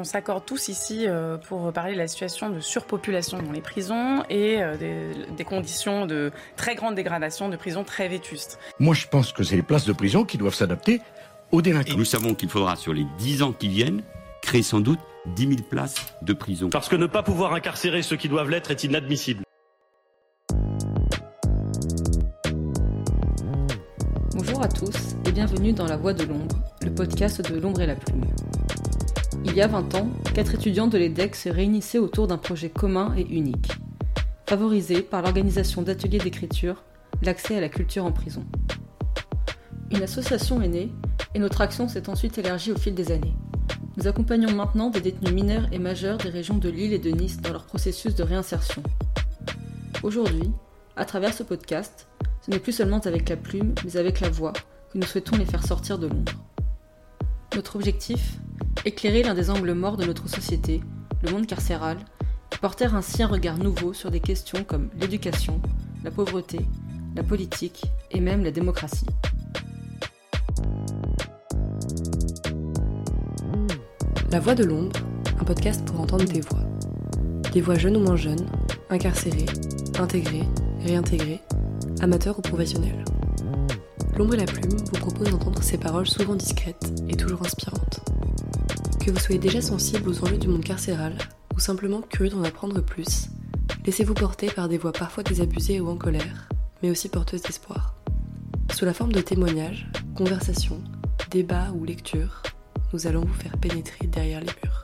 on s'accorde tous ici euh, pour parler de la situation de surpopulation dans les prisons et euh, des, conditions de très grande dégradation de prisons très vétustes. Moi, je pense que c'est les places de prison qui doivent s'adapter aux délinquants. Et nous savons qu'il faudra, sur les 10 ans qui viennent, créer sans doute 10 000 places de prison. Parce que ne pas pouvoir incarcérer ceux qui doivent l'être est inadmissible. Bonjour à tous et bienvenue dans La Voix de l'ombre, le podcast de l'ombre et la plume. Il y a 20 ans, quatre étudiants de l'EDEC se réunissaient autour d'un projet commun et unique, favorisé par l'organisation d'ateliers d'écriture, l'accès à la culture en prison. Une association est née et notre action s'est ensuite élargie au fil des années. Nous accompagnons maintenant des détenus mineurs et majeurs des régions de Lille et de Nice dans leur processus de réinsertion. Aujourd'hui, à travers ce podcast, ce n'est plus seulement avec la plume, mais avec la voix que nous souhaitons les faire sortir de l'ombre. Notre objectif Éclairer l'un des angles morts de notre société, le monde carcéral, et porter ainsi un regard nouveau sur des questions comme l'éducation, la pauvreté, la politique et même la démocratie. La Voix de l'ombre, un podcast pour entendre des voix. Des voix jeunes ou moins jeunes, incarcérées, intégrées, réintégrées, amateurs ou professionnels. L'ombre et la plume vous propose d'entendre ces paroles souvent discrètes et toujours inspirantes. Que vous soyez déjà sensible aux enjeux du monde carcéral ou simplement curieux d'en apprendre plus, laissez-vous porter par des voix parfois désabusées ou en colère, mais aussi porteuses d'espoir. Sous la forme de témoignages, conversations, débats ou lectures, nous allons vous faire pénétrer derrière les murs.